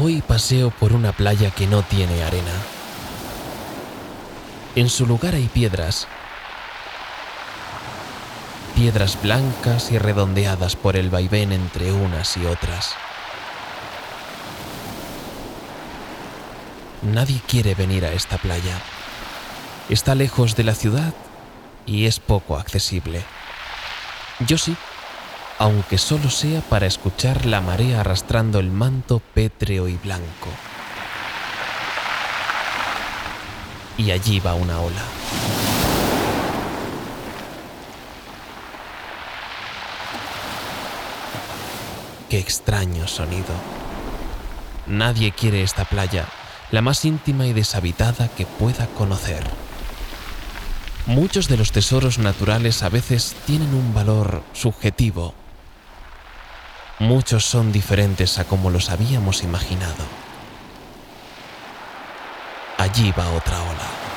Hoy paseo por una playa que no tiene arena. En su lugar hay piedras. Piedras blancas y redondeadas por el vaivén entre unas y otras. Nadie quiere venir a esta playa. Está lejos de la ciudad y es poco accesible. Yo sí, aunque solo sea para escuchar la marea arrastrando el manto pétreo y blanco. Y allí va una ola. Qué extraño sonido. Nadie quiere esta playa, la más íntima y deshabitada que pueda conocer. Muchos de los tesoros naturales a veces tienen un valor subjetivo. Muchos son diferentes a como los habíamos imaginado. Allí va otra ola.